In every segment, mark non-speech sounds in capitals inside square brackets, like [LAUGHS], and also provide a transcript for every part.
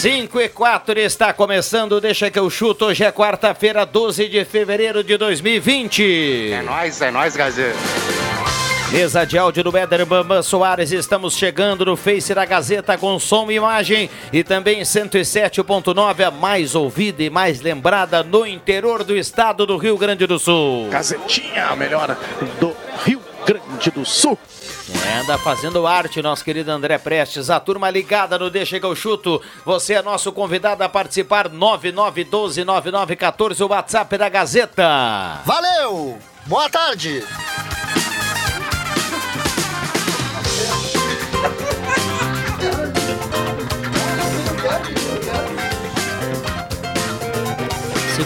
5 e 4 está começando, deixa que eu chuto. Hoje é quarta-feira, 12 de fevereiro de 2020. É nóis, é nóis, Gazeta. Mesa de áudio do Éder Bambam Soares, estamos chegando no Face da Gazeta com som e imagem e também 107.9, a mais ouvida e mais lembrada no interior do estado do Rio Grande do Sul. Gazetinha, a melhor do Rio Grande do Sul. É, anda fazendo arte, nosso querido André Prestes. A turma ligada no Deixa que eu chuto. Você é nosso convidado a participar. 99129914, o WhatsApp da Gazeta. Valeu! Boa tarde!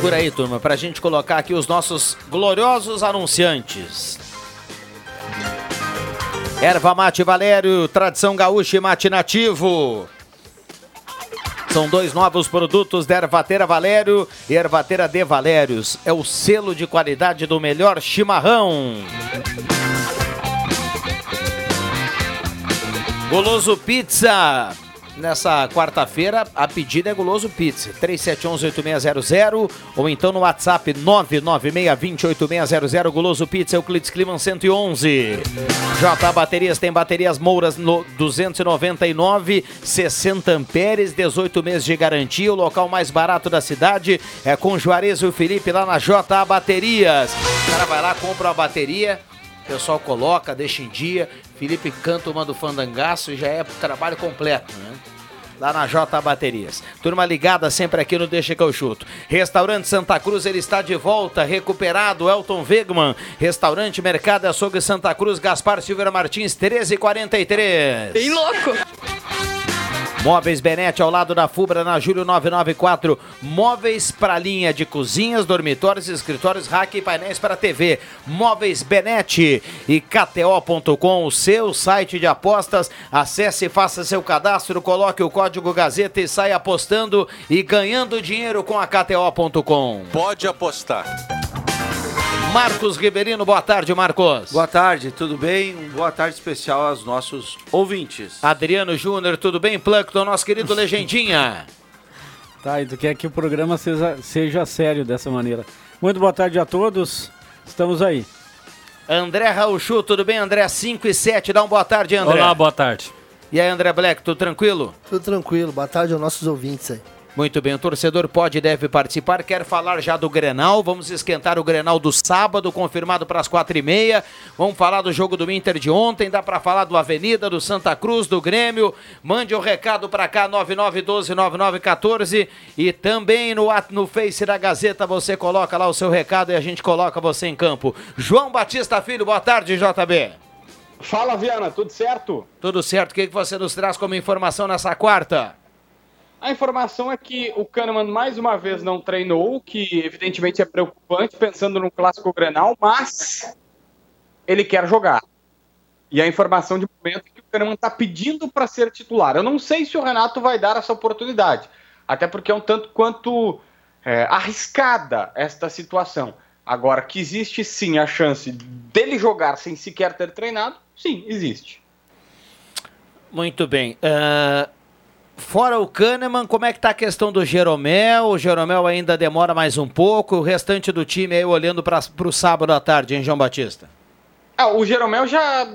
Segura aí, turma, pra gente colocar aqui os nossos gloriosos anunciantes. Erva Mate Valério, tradição gaúcha e mate nativo. São dois novos produtos da Ervateira Valério e Ervateira de Valérios. É o selo de qualidade do melhor chimarrão. Goloso Pizza nessa quarta-feira, a pedida é Guloso Pizza, 3711-8600 ou então no WhatsApp 99620-8600, Guloso Pizza, Euclides Climan 111. J Baterias tem baterias Mouras no 299, 60 amperes, 18 meses de garantia, o local mais barato da cidade é com Juarez e o Felipe lá na J Baterias. O cara vai lá, compra a bateria, o pessoal coloca, deixa em dia. Felipe canta uma do fandangaço e já é trabalho completo, né? Lá na J Baterias. Turma ligada sempre aqui no Deixa que eu chuto. Restaurante Santa Cruz, ele está de volta, recuperado. Elton Wegman. Restaurante Mercado Açougue Santa Cruz, Gaspar Silveira Martins, 1343. Bem louco. Móveis Benete ao lado da Fubra na Júlio 994. Móveis para linha de cozinhas, dormitórios, escritórios, rack e painéis para TV. Móveis Benete e KTO.com, o seu site de apostas. Acesse, faça seu cadastro, coloque o código Gazeta e saia apostando e ganhando dinheiro com a KTO.com. Pode apostar. Marcos Ribeirino, boa tarde, Marcos. Boa tarde, tudo bem? Um boa tarde especial aos nossos ouvintes. Adriano Júnior, tudo bem? Plankton, nosso querido [LAUGHS] Legendinha. tá, e tu quer que o programa seja, seja sério dessa maneira. Muito boa tarde a todos, estamos aí. André Rauchu, tudo bem? André 5 e 7, dá uma boa tarde, André. Olá, boa tarde. E aí, André Black, tudo tranquilo? Tudo tranquilo, boa tarde aos nossos ouvintes aí. Muito bem, o torcedor pode e deve participar. Quer falar já do Grenal? Vamos esquentar o Grenal do sábado, confirmado para as quatro e meia. Vamos falar do jogo do Inter de ontem. Dá para falar do Avenida, do Santa Cruz, do Grêmio. Mande o um recado para cá, 99129914. E também no, no Face da Gazeta você coloca lá o seu recado e a gente coloca você em campo. João Batista Filho, boa tarde, JB. Fala, Viana, tudo certo? Tudo certo. O que você nos traz como informação nessa quarta? A informação é que o Kahneman mais uma vez não treinou, que evidentemente é preocupante, pensando no clássico Grenal, mas ele quer jogar. E a informação de momento é que o Kahneman está pedindo para ser titular. Eu não sei se o Renato vai dar essa oportunidade, até porque é um tanto quanto é, arriscada esta situação. Agora, que existe sim a chance dele jogar sem sequer ter treinado, sim, existe. Muito bem. Uh, Fora o Kahneman, como é que tá a questão do Jeromel? O Jeromel ainda demora mais um pouco. O restante do time aí olhando para o sábado à tarde, hein, João Batista? Ah, o Jeromel já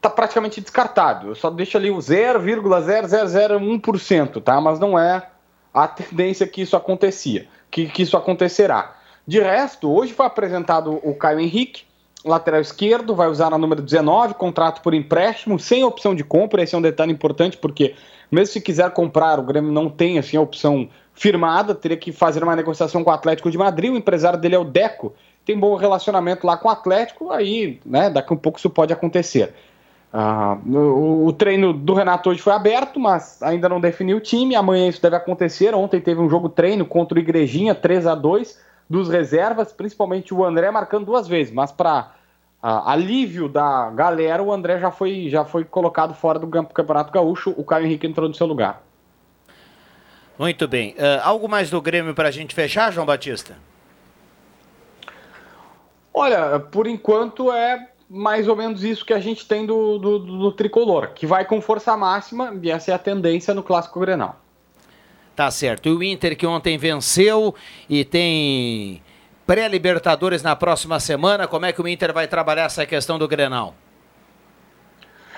tá praticamente descartado. Eu só deixo ali o 0,0001%, tá? Mas não é a tendência que isso acontecia, que, que isso acontecerá. De resto, hoje foi apresentado o Caio Henrique, lateral esquerdo, vai usar a número 19, contrato por empréstimo, sem opção de compra. Esse é um detalhe importante, porque mesmo se quiser comprar, o Grêmio não tem assim, a opção firmada, teria que fazer uma negociação com o Atlético de Madrid. O empresário dele é o Deco, tem bom relacionamento lá com o Atlético, aí né, daqui a um pouco isso pode acontecer. Ah, o, o, treino do Renato hoje foi aberto, mas ainda não definiu o time. Amanhã isso deve acontecer. Ontem teve um jogo treino contra o Igrejinha, 3 a 2 dos reservas, principalmente o André marcando duas vezes, mas para ah, alívio da galera, o André já foi, já foi colocado fora do Campeonato Gaúcho. O Caio Henrique entrou no seu lugar. Muito bem. Uh, algo mais do Grêmio para a gente fechar, João Batista? Olha, por enquanto é mais ou menos isso que a gente tem do, do, do, tricolor, que vai com força máxima, e essa é a tendência no Clássico Grenal. Tá certo. E o Inter que ontem venceu e tem pré-Libertadores na próxima semana, como é que o Inter vai trabalhar essa questão do Grenal?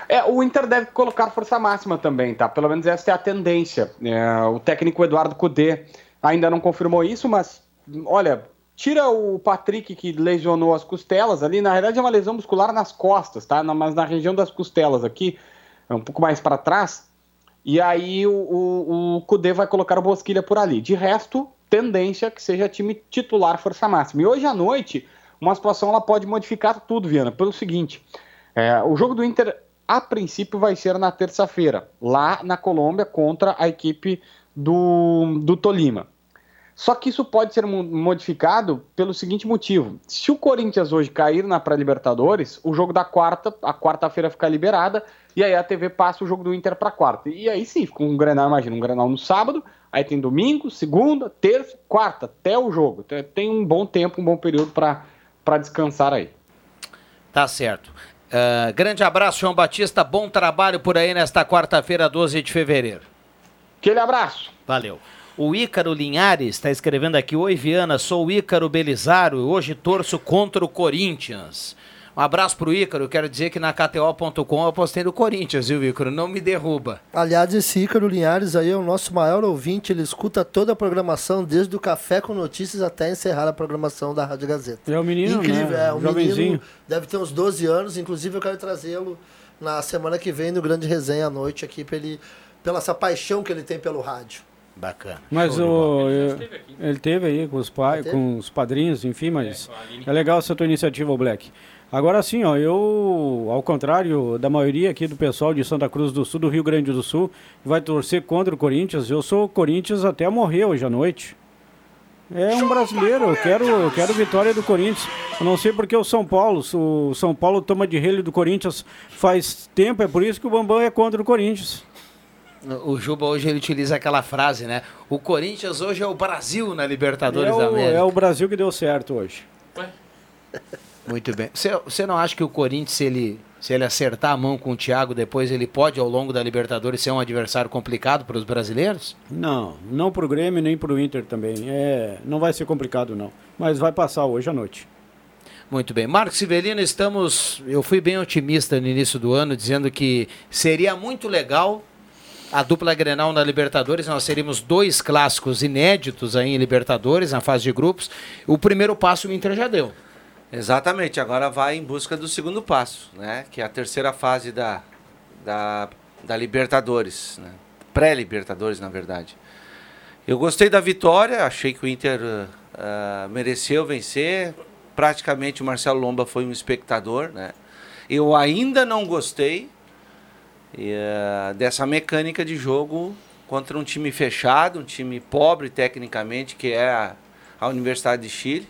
É, o Inter deve colocar força máxima também, tá? Pelo menos essa é a tendência. É, o técnico Eduardo Cudê ainda não confirmou isso, mas olha, Tira o Patrick que lesionou as costelas ali, na verdade é uma lesão muscular nas costas, tá? Mas na região das costelas aqui, é um pouco mais para trás. E aí o, o, o Kudê vai colocar o Bosquilha por ali. De resto, tendência que seja time titular força máxima. E hoje à noite, uma situação ela pode modificar tudo, Viana, pelo seguinte: é, o jogo do Inter, a princípio, vai ser na terça-feira, lá na Colômbia, contra a equipe do, do Tolima. Só que isso pode ser modificado pelo seguinte motivo: se o Corinthians hoje cair na pré-Libertadores, o jogo da quarta, a quarta-feira fica liberada e aí a TV passa o jogo do Inter para quarta. E aí sim, fica um Grenal, imagina, um Grenal no sábado, aí tem domingo, segunda, terça, quarta, até o jogo. Então, tem um bom tempo, um bom período para descansar aí. Tá certo. Uh, grande abraço, João Batista. Bom trabalho por aí nesta quarta-feira, 12 de fevereiro. Aquele abraço. Valeu. O Ícaro Linhares está escrevendo aqui: Oi, Viana, sou o Ícaro Belizaro e hoje torço contra o Corinthians. Um abraço pro Ícaro, quero dizer que na KTO.com eu apostei no Corinthians, viu, Ícaro? Não me derruba. Aliás, esse Ícaro Linhares aí é o nosso maior ouvinte, ele escuta toda a programação, desde o Café com Notícias até encerrar a programação da Rádio Gazeta. É o menino, Incrível, né? é, o Jovenzinho. menino deve ter uns 12 anos, inclusive eu quero trazê-lo na semana que vem no Grande Resenha à noite aqui, pra ele, pela essa paixão que ele tem pelo rádio. Bacana. Mas o, eu, ele teve aí com os pais, com os padrinhos, enfim, mas é, é legal essa tua iniciativa, Black. Agora sim, ó, eu, ao contrário da maioria aqui do pessoal de Santa Cruz do Sul, do Rio Grande do Sul, vai torcer contra o Corinthians, eu sou Corinthians até morrer hoje à noite. É um brasileiro, eu quero, eu quero vitória do Corinthians. Eu não sei porque o São Paulo, o São Paulo toma de relho do Corinthians faz tempo, é por isso que o Bambam é contra o Corinthians. O Juba hoje ele utiliza aquela frase, né? O Corinthians hoje é o Brasil na Libertadores é o, da América. É o Brasil que deu certo hoje. Muito bem. Você, você não acha que o Corinthians, se ele, se ele acertar a mão com o Thiago depois, ele pode, ao longo da Libertadores, ser um adversário complicado para os brasileiros? Não, não para o Grêmio nem para o Inter também. É, não vai ser complicado, não. Mas vai passar hoje à noite. Muito bem. Marcos Sivelino, estamos. Eu fui bem otimista no início do ano, dizendo que seria muito legal a dupla Grenal na Libertadores. Nós teríamos dois clássicos inéditos aí em Libertadores, na fase de grupos. O primeiro passo o Inter já deu. Exatamente, agora vai em busca do segundo passo, né? Que é a terceira fase da, da, da Libertadores, né? Pré-Libertadores, na verdade. Eu gostei da vitória, achei que o Inter uh, mereceu vencer. Praticamente o Marcelo Lomba foi um espectador, né? Eu ainda não gostei e, uh, dessa mecânica de jogo contra um time fechado, um time pobre tecnicamente, que é a, a Universidade de Chile.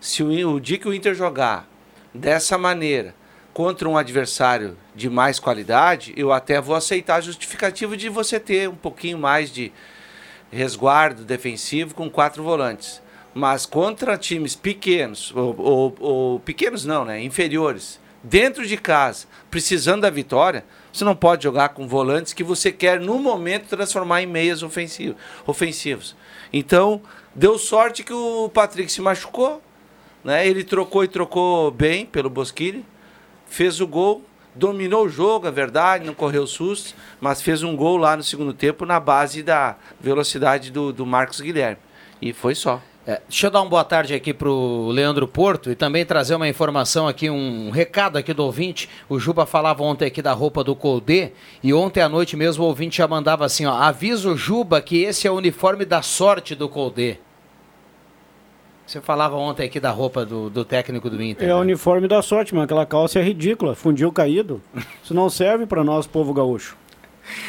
Se o, o dia que o Inter jogar dessa maneira contra um adversário de mais qualidade, eu até vou aceitar a justificativa de você ter um pouquinho mais de resguardo defensivo com quatro volantes. Mas contra times pequenos, ou, ou, ou pequenos não, né? Inferiores, dentro de casa, precisando da vitória, você não pode jogar com volantes que você quer, no momento, transformar em meias ofensivo, ofensivos. Então, deu sorte que o Patrick se machucou. Né? Ele trocou e trocou bem pelo Bosquilha. Fez o gol, dominou o jogo, é verdade, não correu susto, mas fez um gol lá no segundo tempo na base da velocidade do, do Marcos Guilherme. E foi só. É, deixa eu dar uma boa tarde aqui pro Leandro Porto e também trazer uma informação aqui, um recado aqui do ouvinte. O Juba falava ontem aqui da roupa do Colde e ontem à noite mesmo o ouvinte já mandava assim, ó, avisa o Juba que esse é o uniforme da sorte do Colde. Você falava ontem aqui da roupa do, do técnico do Inter. É o né? uniforme da sorte, mas aquela calça é ridícula, fundiu caído. [LAUGHS] Isso não serve para nós, povo gaúcho.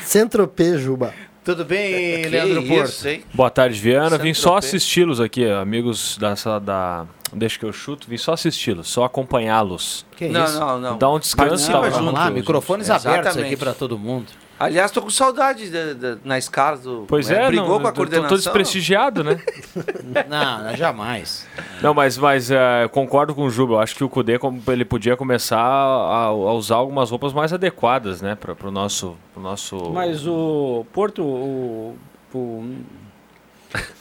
Centropê, Juba. Tudo bem, Que Leandro Porto? isso, hein? Boa tarde, Viana. Vim só assisti-los aqui, amigos dessa, da. Deixa que eu chuto, vim só assisti-los, só acompanhá-los. Que Não, isso? não, não. Dá um descanso. Participa tá, junto. Lá, junto. microfones abertos Exatamente. aqui para todo mundo. Aliás, tô com saudade da- da- na escala do. Pois né? é, Brigou não, com a eu tô- coordenação. Tô desprestigiado, né? [LAUGHS] Não, jamais. Não, mas, mas é, eu concordo com o Juba. Eu acho que o Kudê como ele podia começar a, a usar algumas roupas mais adequadas, né? Para o nosso, pro nosso. Mas o Porto, o, o-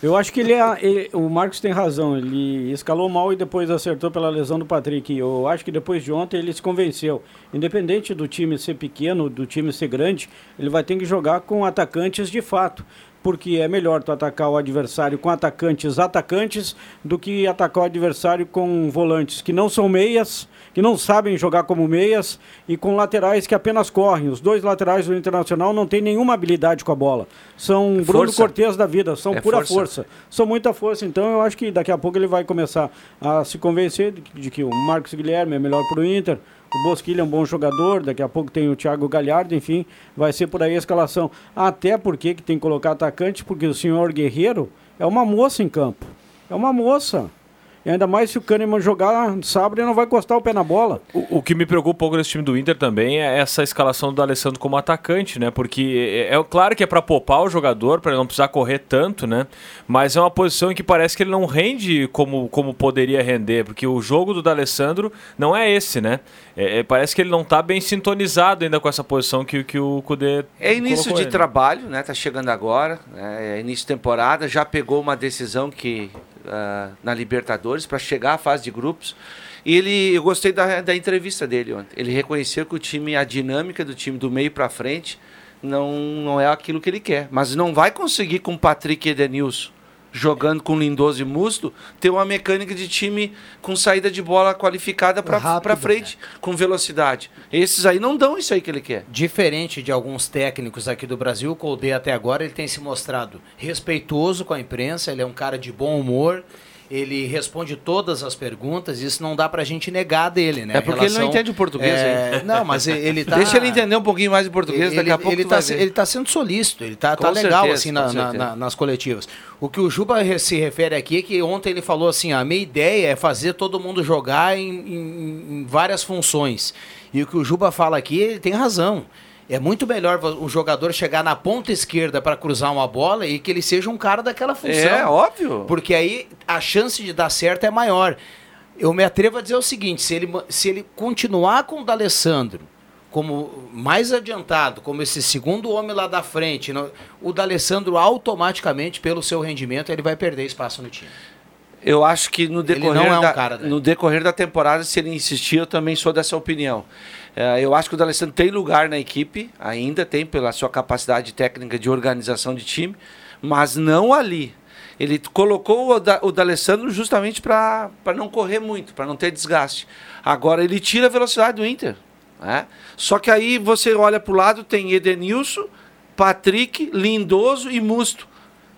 eu acho que ele é, ele- o Marcos tem razão. Ele escalou mal e depois acertou pela lesão do Patrick. Eu acho que depois de ontem ele se convenceu. Independente do time ser pequeno, do time ser grande, ele vai ter que jogar com atacantes de fato. Porque é melhor tu atacar o adversário com atacantes atacantes do que atacar o adversário com volantes que não são meias, que não sabem jogar como meias e com laterais que apenas correm. Os dois laterais do Internacional não têm nenhuma habilidade com a bola. São Bruno força. Cortez da vida, são É pura força. força. São muita força. Então eu acho que daqui a pouco ele vai começar a se convencer de que o Marcos Guilherme é melhor para o Inter. O Bosquilha é um bom jogador, daqui a pouco tem o Thiago Galhardo, enfim, vai ser por aí a escalação. Até porque que tem que colocar atacante, porque o senhor Guerreiro é uma moça em campo. É uma moça. E ainda mais se o Kahneman jogar sábado, ele não vai encostar o pé na bola. O, o que me preocupa um pouco nesse time do Inter também é essa escalação do Alessandro como atacante, né? Porque é, é claro que é para poupar o jogador, para ele não precisar correr tanto, né? Mas é uma posição em que parece que ele não rende como, como poderia render, porque o jogo do D'Alessandro não é esse, né? É, é, parece que ele não tá bem sintonizado ainda com essa posição que, que o Kudê É início de ele. trabalho, né? Tá chegando agora, né? é início de temporada, já pegou uma decisão que ah, na Libertadores para chegar à fase de grupos. E ele, eu gostei da, da entrevista dele ontem. Ele reconheceu que o time, a dinâmica do time do meio para frente, não, não é aquilo que ele quer. Mas não vai conseguir com o Patrick Edenilson jogando com Lindoso e Musto, ter uma mecânica de time com saída de bola qualificada para frente, com velocidade. Esses aí não dão isso aí que ele quer. Diferente de alguns técnicos aqui do Brasil, o Colde até agora ele tem se mostrado respeitoso com a imprensa, ele é um cara de bom humor, ele responde todas as perguntas, isso não dá pra gente negar dele, né? É porque ele não Relação- entende o português é, aí. Não, mas ele tá... Deixa ele entender um pouquinho mais de português, ele, daqui a pouco ele tá, vai se- ver. ele tá sendo solícito, ele tá, tá legal certeza, assim na- na- na- nas coletivas. O que o Juba se refere aqui é que ontem ele falou assim: a minha ideia é fazer todo mundo jogar em, em- em várias funções. E o que o Juba fala aqui, ele tem razão. É muito melhor o jogador chegar na ponta esquerda para cruzar uma bola e que ele seja um cara daquela função. É, óbvio. Porque aí a chance de dar certo é maior. Eu me atrevo a dizer o seguinte: se ele, se ele continuar com o D'Alessandro como mais adiantado, como esse segundo homem lá da frente, o D'Alessandro automaticamente, pelo seu rendimento, ele vai perder espaço no time. Eu acho que no decorrer, é um da, né? no decorrer da temporada, se ele insistir, eu também sou dessa opinião. É, eu acho que o D'Alessandro tem lugar na equipe, ainda tem pela sua capacidade técnica de organização de time, mas não ali. Ele colocou o, da, o D'Alessandro justamente para não correr muito, para não ter desgaste. Agora ele tira a velocidade do Inter. né? Só que aí você olha para o lado, tem Edenilson, Patrick, Lindoso e Musto.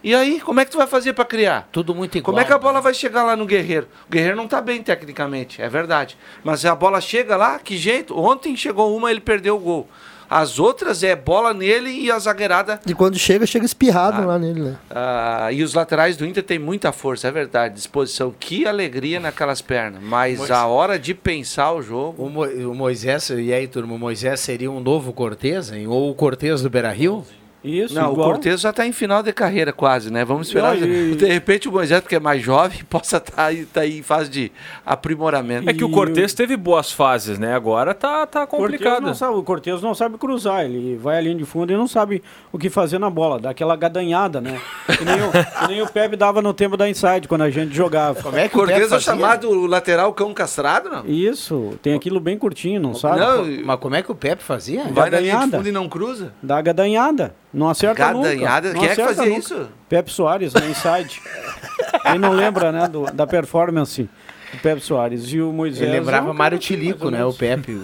E aí, como é que tu vai fazer para criar? Tudo muito igual. Como é que a bola vai chegar lá no Guerreiro? O Guerreiro não tá bem tecnicamente, é verdade. Mas a bola chega lá, que jeito? Ontem chegou uma, ele perdeu o gol. As outras é bola nele e a zagueirada. E quando chega, chega espirrado lá nele, né? ah, e os laterais do Inter tem muita força, é verdade. Disposição. Que alegria naquelas pernas. Mas Mois- a hora de pensar o jogo. O, Mo- o Moisés, e aí, turma, o Moisés seria um novo Cortez, hein? Ou o Cortez do Beira Rio? Isso, Não, igual. o Cortez já está em final de carreira quase, né? Vamos esperar. E- De repente o Moisés, porque é mais jovem, [LAUGHS] possa estar aí, tá aí em fase de aprimoramento. É que o Cortez teve boas fases, né? Agora tá, tá complicado. sabe, o Cortez não sabe cruzar, ele vai à linha de fundo e não sabe o que fazer na bola, dá aquela gadanhada, né? Que nem o, que nem o Pepe dava no tempo da Inside, quando a gente jogava. Como é que o Cortez é chamado lateral cão castrado, não? Isso, tem aquilo bem curtinho, não sabe? Não, Mas como é que o Pepe fazia? vai na linha de fundo e não cruza? Dá gadanhada, não acerta nunca. Gadanhada? não Quem é que acerta fazia nunca. isso? Pepe Soares, na Inside. [LAUGHS] Quem não lembra, né, do- da performance do Pepe Soares. E o Moisés. Ele lembrava é um Mário Tilico, né? O. Pepe,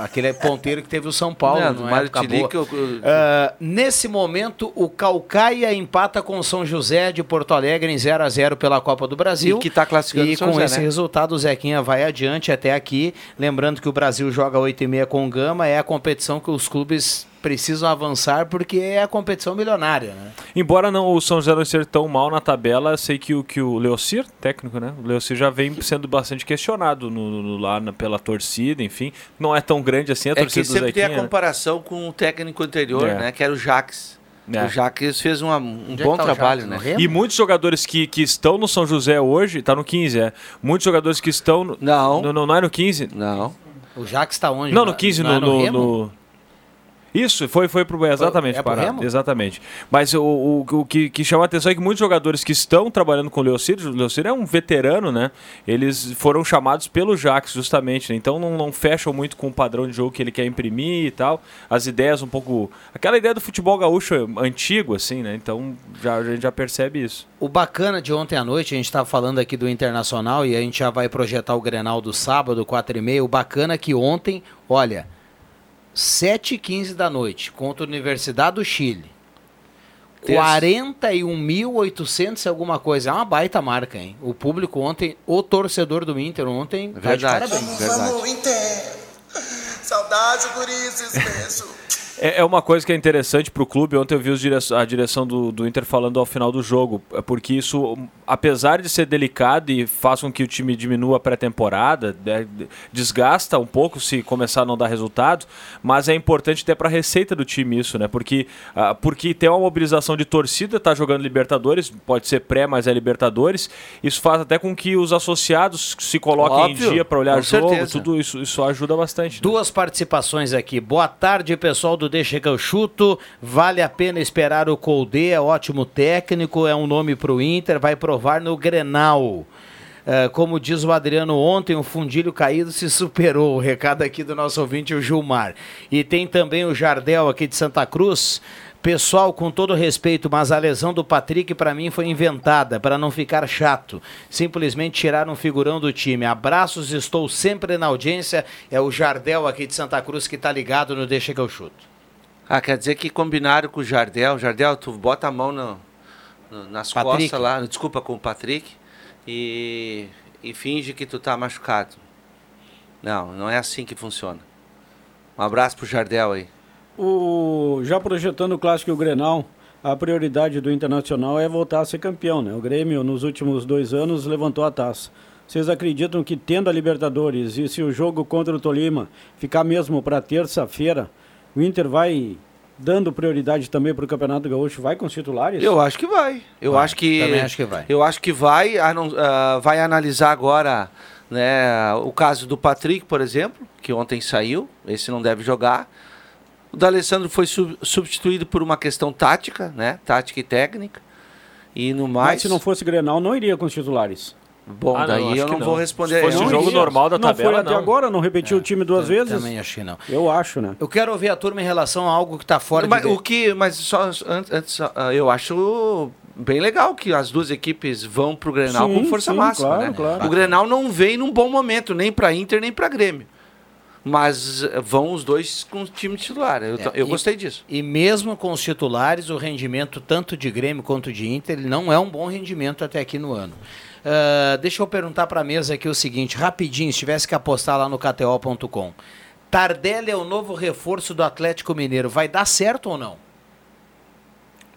aquele ponteiro que teve o São Paulo. Não, numa do Mário Tilico, eu- Ah, nesse momento, o Calcaia empata com o São José de Porto Alegre em 0 a 0 pela Copa do Brasil. E que tá classificando E o São com José, esse né? resultado, o Zequinha vai adiante até aqui. Lembrando que o Brasil joga 8 e meia com o Gama. É a competição que os clubes precisam avançar porque é a competição milionária, né? Embora não, o São José não esteja tão mal na tabela, sei que o, que o Leocir, técnico, né? O Leocir já vem sendo bastante questionado no, no- lá na- pela torcida, enfim. Não é tão grande assim a É que torcida do sempre tem a comparação com o técnico anterior, É. né? Que era o Jaques. É. O Jaques fez uma- um Onde é bom que tá trabalho, Jaques? né? E muitos jogadores que, que estão no São José hoje, tá no 15, é. Muitos jogadores que estão. No, não. No, no- não é no 15? Não. O Jax está onde? Não, no 15, Não é no, no no, Remo? no- Isso, foi, foi pro. Exatamente, é pro Remo? Exatamente. Mas o, o, o que, que chama a atenção é que muitos jogadores que estão trabalhando com o Leocir, o Leocir é um veterano, né? Eles foram chamados pelo Jax, justamente. né? Então não, não fecham muito com o padrão de jogo que ele quer imprimir e tal. As ideias um pouco. Aquela ideia do futebol gaúcho antigo, assim, né? Então já, a gente já percebe isso. O bacana de ontem à noite, a gente estava falando aqui do Internacional e a gente já vai projetar o Grenal do sábado, 4 e meia. O bacana é que ontem, olha, 7 e 15 da noite, contra a Universidade do Chile. Terça. 41.800 e alguma coisa. É uma baita marca, hein? O público ontem, o torcedor do Inter ontem, tá de Verdade, parabéns. verdade. Inter! Saudade, gurizes, beijo. [LAUGHS] É, é uma coisa que é interessante pro clube. Ontem eu vi a direção do, do Inter falando ao final do jogo, é porque isso, apesar de ser delicado e faz com que o time diminua a pré-temporada, né, desgasta um pouco se começar a não dar resultado, mas é importante até para a receita do time isso, né? Porque, ah, porque tem uma mobilização de torcida, tá jogando Libertadores, pode ser pré, mas é Libertadores. Isso faz até com que os associados se coloquem Óbvio, em dia para olhar jogo, certeza. tudo isso, isso ajuda bastante. né? Duas participações aqui. Boa tarde, pessoal do Deixa que eu chuto. Vale a pena esperar o Colde, é ótimo técnico, é um nome para o Inter, vai provar no Grenal. É, como diz o Adriano ontem, o fundilho caído se superou. O recado aqui do nosso ouvinte, o Gilmar. E tem também o Jardel aqui de Santa Cruz. Pessoal, com todo respeito, mas a lesão do Patrick para mim foi inventada, para não ficar chato. Simplesmente tiraram um figurão do time. Abraços, estou sempre na audiência. É o Jardel aqui de Santa Cruz que tá ligado no Deixa que eu chuto. Ah, quer dizer que combinaram com o Jardel. Jardel, tu bota a mão no- no- nas Patrick. costas lá, desculpa, com o Patrick, e, e finge que tu tá machucado. Não, não é assim que funciona. Um abraço pro Jardel aí. O, já projetando o clássico e o Grenal, a prioridade do Internacional é voltar a ser campeão. Né? O Grêmio, nos últimos dois anos, levantou a taça. Vocês acreditam que, tendo a Libertadores e se o jogo contra o Tolima ficar mesmo para terça-feira, o Inter vai dando prioridade também para o Campeonato Gaúcho? Vai com os titulares? Eu acho que vai. Eu Vai, acho que também acho que vai. Eu acho que vai. ah, vai analisar agora, né, o caso do Patrick, por exemplo, que ontem saiu. Esse não deve jogar. O D'Alessandro foi sub- substituído por uma questão tática, né, tática e técnica. E no Mas mais, se não fosse Grenal, não iria com os titulares. Bom, Ah, não, daí acho eu que não, não. vou responder. Se fosse Não o jogo normal da não tabela, foi até não. agora, não repetiu o time duas vezes? Também acho que não. Eu acho, né? Eu quero ouvir a turma em relação a algo que está fora mas, de... o que, mas só antes, antes, ah, eu acho bem legal que as duas equipes vão pro Grenal Sim, com força sim, máxima, claro, né? claro. O Grenal não vem num bom momento, nem para Inter nem para Grêmio. Mas eh, vão os dois com o time titular. Eu, tô- eu e- gostei disso. E mesmo com os titulares, o rendimento tanto de Grêmio quanto de Inter ele não é um bom rendimento até aqui no ano. Ah, deixa eu perguntar para a mesa aqui o seguinte, rapidinho, se tivesse que apostar lá no KTO.com. Tardelli é o novo reforço do Atlético Mineiro. Vai dar certo ou não?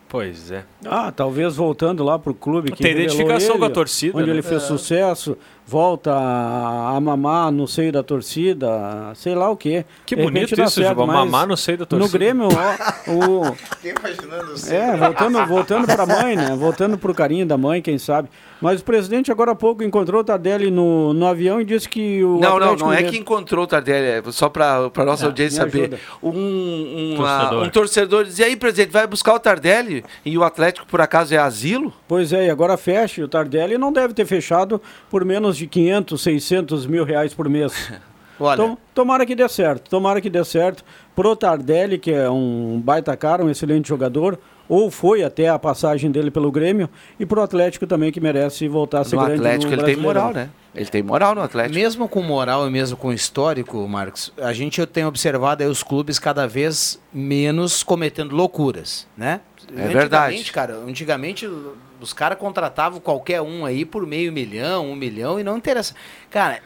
Pois é. Ah, talvez voltando lá pro clube que Tem identificação ele, com a torcida, Onde né? ele fez É. sucesso, volta a, mamar no seio da torcida, sei lá o quê. Que De bonito isso, certo, mas mamar no seio da torcida. No Grêmio, ó, o... [LAUGHS] Fiquei imaginando o É, voltando, voltando para a mãe, né? Voltando para o carinho da mãe, quem sabe. Mas o presidente agora há pouco encontrou o Tardelli no, no avião e disse que o Não, não, Atlético não é Mineiro- que encontrou o Tardelli, é só para a nossa Ah, audiência saber. Um, um, Torcedor. um torcedor dizia, aí, presidente, vai buscar o Tardelli? E o Atlético, por acaso, é asilo? Pois é, e agora fecha. E o Tardelli não deve ter fechado por menos de 500, 600 mil reais por mês. [LAUGHS] Olha. Tom- tomara que dê certo, tomara que dê certo. Pro Tardelli, que é um baita cara, um excelente jogador, ou foi até a passagem dele pelo Grêmio, e pro Atlético também, que merece voltar a ser No grande Atlético no ele tem moral, né? Ele tem moral no Atlético. Mesmo com moral e mesmo com histórico, Marcos, a gente tem observado aí os clubes cada vez menos cometendo loucuras, né? É verdade. Antigamente, cara, antigamente os caras contratavam qualquer um aí por meio milhão, um milhão e não interessa. Cara,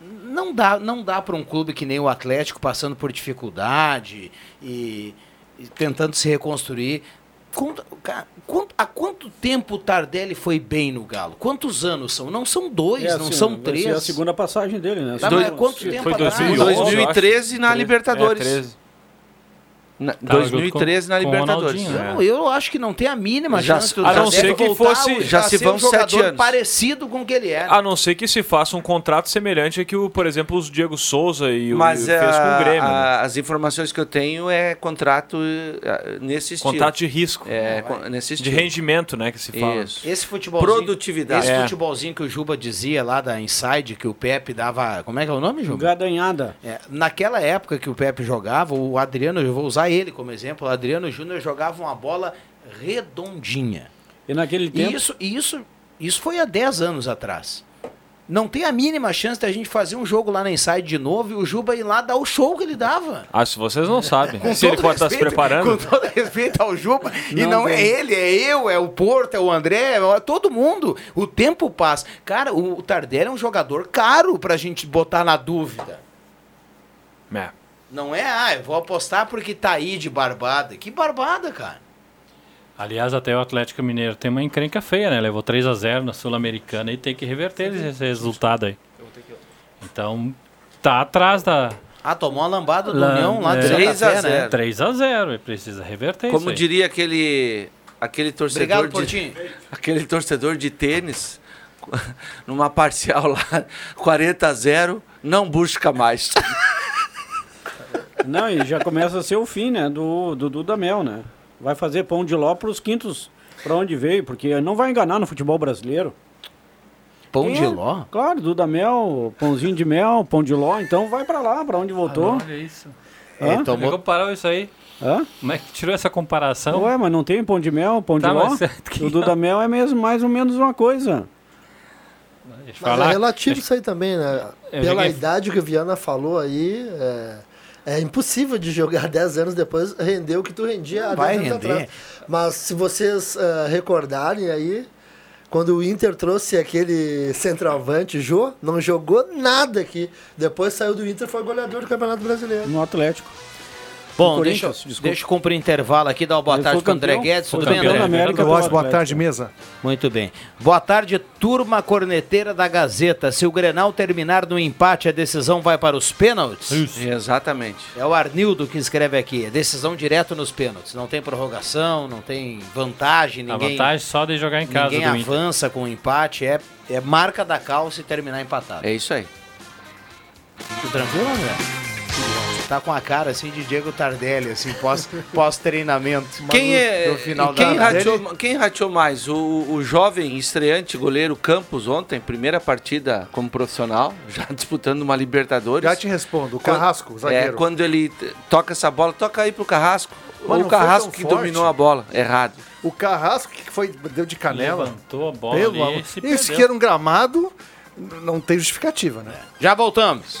não dá, não dá para um clube que nem o Atlético passando por dificuldade e, e tentando se reconstruir. Cara, quanto- há quanto tempo o Tardelli foi bem no Galo? Quantos anos são? Não são dois, É, não assim, são três. ser a segunda passagem dele, né? Tá, mas quanto tempo Foi atrás? 2011, 2013 na. Libertadores. É, 13. Na- Tava 2013 na junto com- o Libertadores. Né? Não, eu acho que não tem a mínima Já- chance do a não ser que fosse- já se vão um sete anos. parecido com o que ele era. A não ser que se faça um contrato semelhante a que, o, por exemplo, os Diego Souza e o Mas o fez com o Grêmio. né? a- as informações que eu tenho é contrato eh, nesse estilo. Contrato de risco. É, con- nesse De estilo. rendimento, né, que se fala. Isso. Esse futebolzinho, Produtividade. Esse É. futebolzinho que o Juba dizia lá da Inside, que o Pepe dava. Como é que é o nome, Juba? Gadanhada. É, naquela época que o Pepe jogava, o Adriano, eu vou usar ele como exemplo, o Adriano Júnior jogava uma bola redondinha. E naquele E tempo. isso, e isso, isso foi há 10 anos atrás. Não tem a mínima chance da gente fazer um jogo lá na Inside de novo e o Juba ir lá dar o show que ele dava. Ah, se vocês não sabem. [LAUGHS] Com se ele pode estar se respeito- preparando. Com todo respeito ao Juba. e Não não é ele, é eu, é o Porto, é o André, é todo mundo. O tempo passa. Cara, o, o Tardelli é um jogador caro pra gente botar na dúvida. É. Não é, ah, eu vou apostar porque tá aí de barbada. Que barbada, cara. Aliás, até o Atlético Mineiro tem uma encrenca feia, né? Levou 3 a 0 na Sul-Americana e tem que reverter esse resultado aí. Então, tá atrás da. Ah, tomou uma lambada do Lá- União lá de é, Santa 3 a Fé, né? 0. 3 a 0 e precisa reverter Como isso diria aquele aquele torcedor Obrigado, de, Portinho. [LAUGHS] aquele torcedor de tênis [LAUGHS] numa parcial lá 40 a 0, não busca mais. [LAUGHS] Não, e já começa a ser o fim, né? Do, do Dudamel, né? Vai fazer pão de ló pros quintos pra onde veio, porque não vai enganar no futebol brasileiro. Pão de é? ló? Claro, Dudamel, pãozinho de mel, pão de ló, então vai pra lá, pra onde voltou. Olha isso. Hã? É, é que tomou... comparou isso aí? Hã? Como é que tirou essa comparação? Ué, mas não tem pão de mel, pão Tá, de ló? que O Dudamel é mesmo mais ou menos uma coisa. Mas falar. é relativo isso aí também, né? Eu Pela joguei- idade que o Viana falou aí, é, é impossível de jogar [LAUGHS] 10 anos depois render o que tu rendia há vai 10 anos render. atrás. Mas se vocês eh, recordarem aí, quando o Inter trouxe aquele centroavante, Jô, não jogou nada aqui. Depois saiu do Inter e foi goleador do Campeonato Brasileiro. No Atlético. Bom, deixa, eu- desculpa. deixa eu cumprir intervalo aqui, dar uma boa Ele tarde foi pro André Guedes. Tudo bem, André? América. Boa Atlético. tarde, mesa. Muito bem. Boa tarde, turma corneteira da Gazeta. Se o Grenal terminar no empate, a decisão vai para os pênaltis? Exatamente. É o Arnildo que escreve aqui. É decisão direto nos pênaltis. Não tem prorrogação, não tem vantagem, A ninguém, vantagem só de jogar em casa ninguém do Inter. avança com o empate. É, é marca da calça e terminar empatado. É isso aí. Tudo tranquilo, André? Tá com a cara assim de Diego Tardelli, assim, pós- [LAUGHS] pós-treinamento. Quem é no final quem da rateou, quem rateou mais? O, o jovem estreante goleiro Campos ontem, primeira partida como profissional, [LAUGHS] já disputando uma Libertadores. Já te respondo. O Quando- Carrasco, É, zagueiro. quando ele toca essa bola, toca aí pro Carrasco. O Carrasco que forte. dominou a bola. Errado. O Carrasco que foi, deu de canela. Levantou a bola Pelo ali amor- e se Isso perdeu. que era um gramado, não tem justificativa, né? Já voltamos.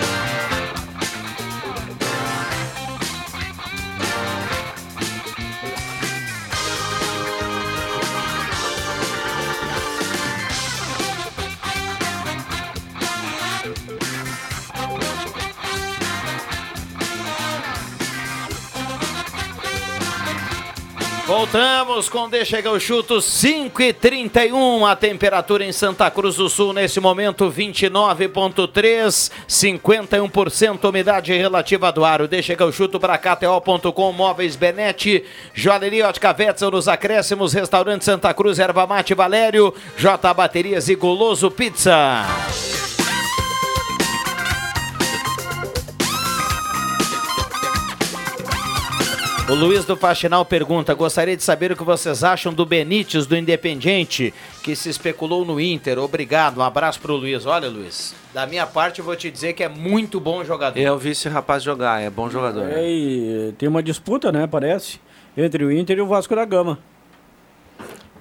Voltamos com Deixa que eu chuto 5 e 31 a temperatura em Santa Cruz do Sul nesse momento 29.3 51% umidade relativa do ar. O Deixa que eu chuto para KTO.com Móveis Benete, Joalheria Ótica Vetzel nos acréscimos, Restaurante Santa Cruz, Erva Mate Valério, J Baterias e Goloso Pizza. O Luiz do Faxinal pergunta: gostaria de saber o que vocês acham do Benítez, do Independiente, que se especulou no Inter. Obrigado, um abraço pro Luiz. Olha, Luiz, da minha parte eu vou te dizer que é muito bom jogador. Eu vi esse rapaz jogar, é bom jogador. É, e tem uma disputa, né, parece, entre o Inter e o Vasco da Gama.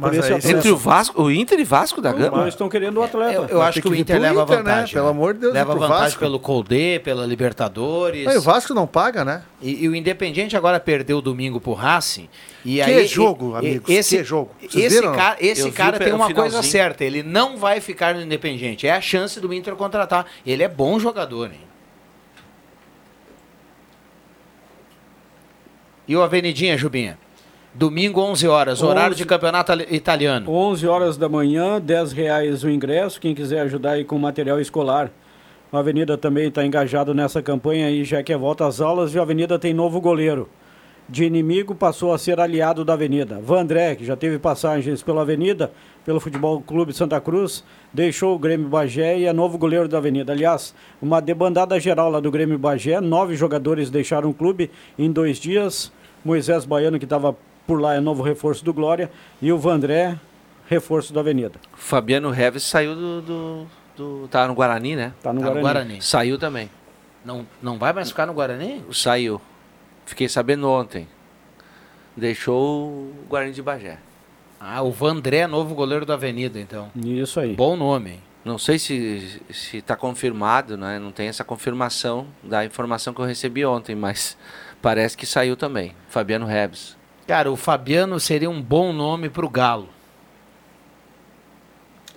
Mas esse aí- acesso. entre o Vasco, o Inter e Vasco da Gama? Eles estão querendo o atleta. Eu, eu acho que o Inter leva vantagem. Pelo né? amor de Deus, Leva vantagem Vasco? pelo Colde, pela Libertadores. O Vasco não paga, né? E, e o Independiente agora perdeu domingo pro Racing. E Que aí, jogo, e- amigos, Esse, que jogo. Vocês Esse viram, cara, esse Eu cara tem uma coisa certa. Ele não vai ficar no Independiente. É a chance do Inter contratar. Ele é bom jogador, hein? E o Avenidinha, Jubinha? Domingo, 11 horas, horário 11. de campeonato ali- italiano. 11 horas da manhã, 10 reais o ingresso. Quem quiser ajudar aí com material escolar. A Avenida também está engajado nessa campanha aí, já que é volta às aulas. E a Avenida tem novo goleiro. De inimigo passou a ser aliado da Avenida. Vandré, que já teve passagens pela Avenida, pelo Futebol Clube Santa Cruz, deixou o Grêmio Bagé e é novo goleiro da Avenida. Aliás, uma debandada geral lá do Grêmio Bagé. Nove jogadores deixaram o clube em dois dias. Moisés Baiano, que estava por lá, é novo reforço do Glória. E o Vandré, reforço da Avenida. Fabiano Reves saiu do, do, do- Tá no Guarani, né? Tá no Tá no Guarani. Saiu também. Não, não vai mais ficar no Guarani? Saiu. Fiquei sabendo ontem. Deixou o Guarani de Bagé. Ah, o Vandré, novo goleiro da Avenida, então. Isso aí. Bom nome, hein? Não sei se está confirmado, né? Não tem essa confirmação da informação que eu recebi ontem, mas parece que saiu também. Fabiano Reves. Cara, o Fabiano seria um bom nome pro Galo.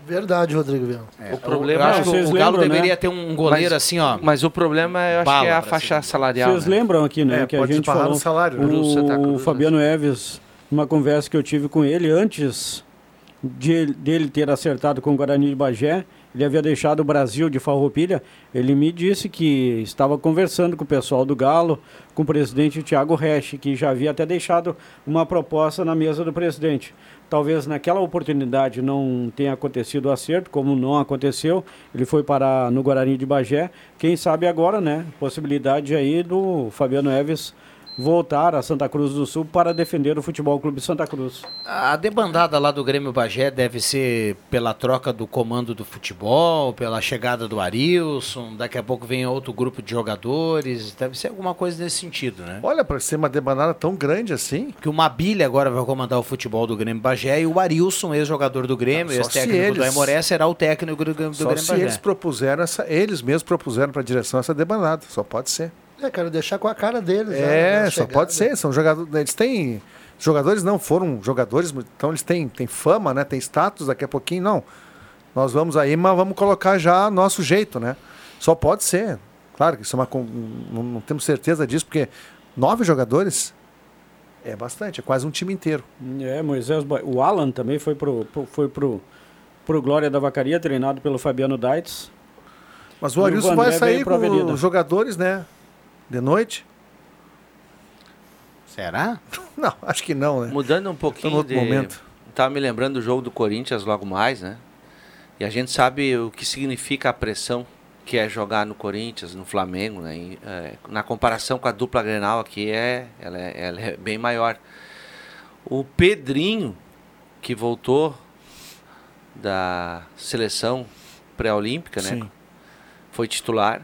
Verdade, Rodrigo Viana. o problema eu acho que Vocês o Galo lembram, né? deveria ter um goleiro Mas- assim, ó. Mas o problema eu acho que é a faixa salarial. Vocês né? lembram aqui, né? É, que a gente falou. no salário, né? Santa O Cruz, Fabiano Eves, numa conversa que eu tive com ele antes de, dele ter acertado com o Guarani de Bagé, ele havia deixado o Brasil de Farroupilha. Ele me disse que estava conversando com o pessoal do Galo, com o presidente Thiago Resch, que já havia até deixado uma proposta na mesa do presidente. Talvez naquela oportunidade não tenha acontecido o acerto, como não aconteceu, ele foi parar no Guarani de Bagé. Quem sabe agora, né? Possibilidade aí do Fabiano Eves voltar a Santa Cruz do Sul para defender o Futebol Clube Santa Cruz. A debandada lá do Grêmio Bagé deve ser pela troca do comando do futebol, pela chegada do Arilson, daqui a pouco vem outro grupo de jogadores, deve ser alguma coisa nesse sentido, né? Olha, para ser uma debanada tão grande assim. Que o Mabilha agora vai comandar o futebol do Grêmio Bagé e o Arilson, ex-jogador do Grêmio, se ex-técnico do eles- Aimoré, será o técnico do, Grêmio- do Só Grêmio se Bagé. eles propuseram essa, eles mesmos propuseram para a direção essa debanada. Só pode ser. É, quero deixar com a cara deles. né, É, na só chegada. pode ser. São jogadores. Eles têm. Jogadores não foram jogadores, então eles têm, têm fama, né? Tem status daqui a pouquinho. Não. Nós vamos aí, mas vamos colocar já nosso jeito, né? Só pode ser. Claro que isso é uma. Não, não temos certeza disso, porque nove jogadores é bastante, é quase um time inteiro. É, Moisés, o Alan também foi pro, pro- foi pro, pro Glória da Vacaria, treinado pelo Fabiano Daitz. Mas o Arilson Vandré vai sair com os jogadores, né? De noite? Será? [LAUGHS] Não, acho que não, né? Mudando um pouquinho Tá outro de... momento. Tava me lembrando do jogo do Corinthians logo mais, né? E a gente sabe o que significa a pressão que é jogar no Corinthians, no Flamengo, né? E, é, na comparação com a dupla Grenal aqui, é, ela, é, ela é bem maior. O Pedrinho, que voltou da seleção pré-olímpica, né? Sim. Foi titular.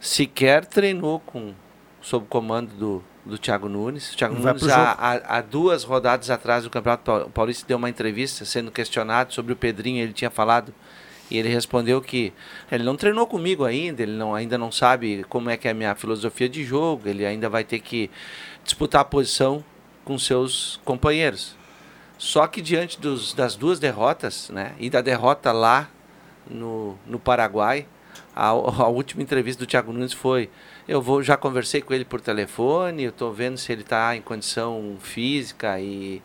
Sequer treinou com sob o comando do, do Thiago Nunes. O Thiago Vai Nunes, há, duas rodadas atrás do Campeonato Pau- Paulista, deu uma entrevista sendo questionado sobre o Pedrinho. Ele tinha falado e ele respondeu que ele não treinou comigo ainda, ele não, ainda não sabe como é que é a minha filosofia de jogo, ele ainda vai ter que disputar a posição com seus companheiros. Só que diante dos, das duas derrotas, né, e da derrota lá no, no Paraguai, a, a última entrevista do Thiago Nunes foi: eu vou já conversei com ele por telefone, eu estou vendo se ele está em condição física e,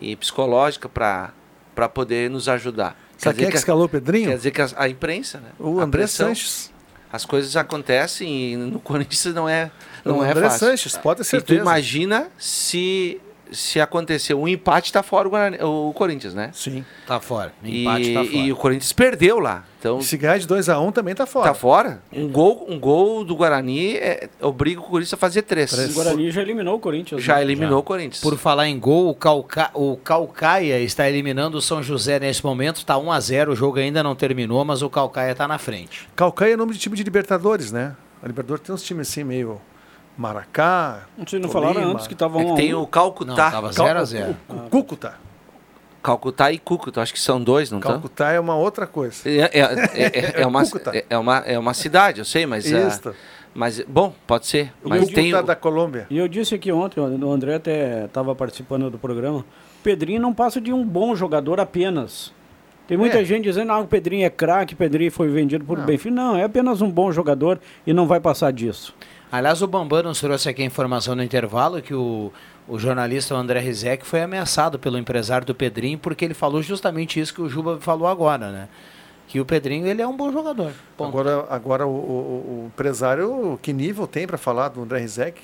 e psicológica para poder nos ajudar. Sabe quem é que escalou o Pedrinho? Quer dizer que a, a imprensa, né? O A André pressão. Sanches. As coisas acontecem e no [LAUGHS] Corinthians não é não O é André fácil. Sanches, pode ter E tu certeza. imagina se se acontecer um empate, tá fora o, Guarani- o Corinthians, né? Sim. Tá fora. E, Empate tá fora. e o Corinthians perdeu lá. Então, Se ganhar de 2x1 também tá fora. tá fora. Um gol, um gol do Guarani é, obriga o Corinthians a fazer três. O Guarani já eliminou o Corinthians. Já né? eliminou o Corinthians. Por falar em gol, o, Calca... o Calcaia está eliminando o São José nesse momento. Está 1 a 0 o jogo ainda não terminou, mas o Calcaia está na frente. Calcaia é nome de time de Libertadores, né? A Libertadores tem uns times assim meio Maracá. Vocês não falaram antes que tava É um que tem o Calcutá. Não, tava 0 a 0 O Cúcuta. Calcutá e Cúcuta, acho que são dois, não estão? Calcutá é uma outra coisa. É, é, é, é, é uma, é, é uma, é uma cidade, eu sei, mas. ah, Isso. mas, bom, pode ser. E Mas o tem. Cúcuta da Colômbia. E eu disse aqui ontem, o André até estava participando do programa, o Pedrinho não passa de um bom jogador apenas. Tem muita É. gente dizendo, ah, o Pedrinho é craque, o Pedrinho foi vendido por Benfica. Não, é apenas um bom jogador e não vai passar disso. Aliás, o Bambam nos trouxe aqui a informação no intervalo que o, o jornalista André Rizek foi ameaçado pelo empresário do Pedrinho porque ele falou justamente isso que o Juba falou agora, né? Que o Pedrinho ele é um bom jogador. Ponto. Agora, agora o, o- o empresário, que nível tem para falar do André Rizek?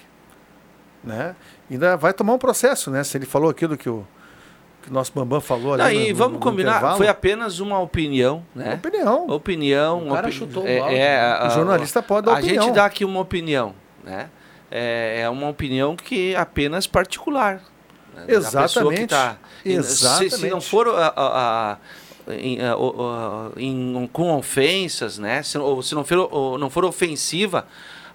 Né? Ainda vai tomar um processo, né? Se ele falou aquilo que o, que o nosso Bambam falou ali. Não, no- e vamos no combinar, intervalo. foi apenas uma opinião, né? Opinião. Opinião. O cara opi- chutou é, balde, é, a- O jornalista pode dar A opinião. gente dá aqui uma opinião, né? É, é uma opinião que é apenas particular. né? Exatamente. tá- e Se, se Exatamente. não for a- a- a- em, a- o- o- em- com ofensas, né? Se, ou se não for, não for ofensiva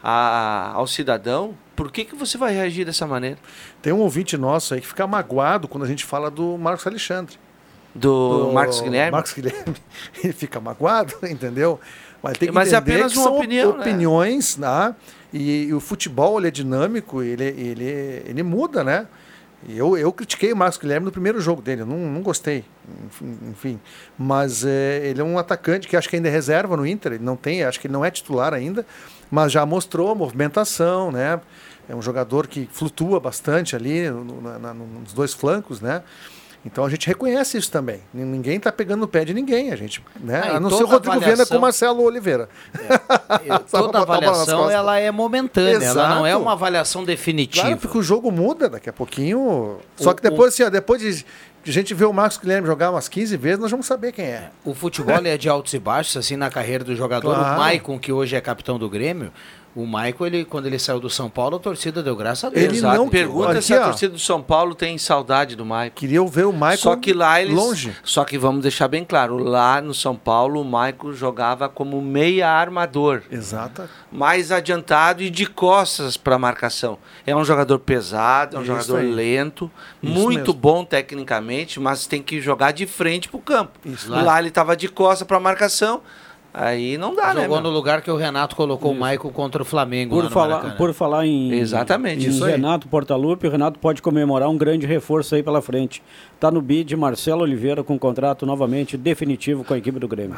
a- ao cidadão, por que, que você vai reagir dessa maneira? Tem um ouvinte nosso aí que fica magoado quando a gente fala do Marcos Alexandre. Do, Marcos Guilherme? Marcos Guilherme. [LAUGHS] Ele fica magoado, [LAUGHS] entendeu? Mas tem que Mas é apenas uma opinião, né? opiniões, né? E, e o futebol ele é dinâmico, ele, ele, ele muda, né? Eu, eu critiquei o Marcos Guilherme no primeiro jogo dele, não, não gostei, enfim. enfim. Mas é, ele é um atacante que acho que ainda é reserva no Inter, ele não tem, acho que ele não é titular ainda, mas já mostrou movimentação, né? É um jogador que flutua bastante ali no- na- na- nos dois flancos, né? Então a gente reconhece isso também. Ninguém está pegando no pé de ninguém, a gente, né? Ah, a não ser o Rodrigo Viana com avaliação- o Marcelo Oliveira. [LAUGHS] Só Toda avaliação ela é momentânea, ela não é Exato. uma avaliação definitiva. Claro, porque o jogo muda daqui a pouquinho. Só que depois, assim, ó, depois de a gente ver o Marcos Guilherme jogar umas 15 vezes, nós vamos saber quem é. O futebol é de altos e baixos, assim, na carreira do jogador. Claro. O Maicon, que hoje é capitão do Grêmio, o Maicon, ele, quando ele saiu do São Paulo, a torcida deu graças a Deus. Ele Exato. não- Pergunta Aqui, se a ó. torcida do São Paulo tem saudade do Maicon. Queria ver o Maicon Só que lá eles. longe. Só que vamos deixar bem claro: lá no São Paulo, o Maicon jogava como meia armador. Exato. Mais adiantado e de costas para marcação. É um jogador pesado, é um Isso jogador aí. lento, Isso muito mesmo. bom tecnicamente, mas tem que jogar de frente pro campo. Isso. Lá, ele estava de costas para marcação. Aí não dá, né? Jogou meu? no lugar que o Renato colocou o Maicon contra o Flamengo. lá Por no falar, Maracanã. por falar em, Exatamente, em isso aí. Renato Portaluppi, o Renato pode comemorar um grande reforço aí pela frente. Tá no bid Marcelo Oliveira com contrato novamente definitivo com a equipe do Grêmio.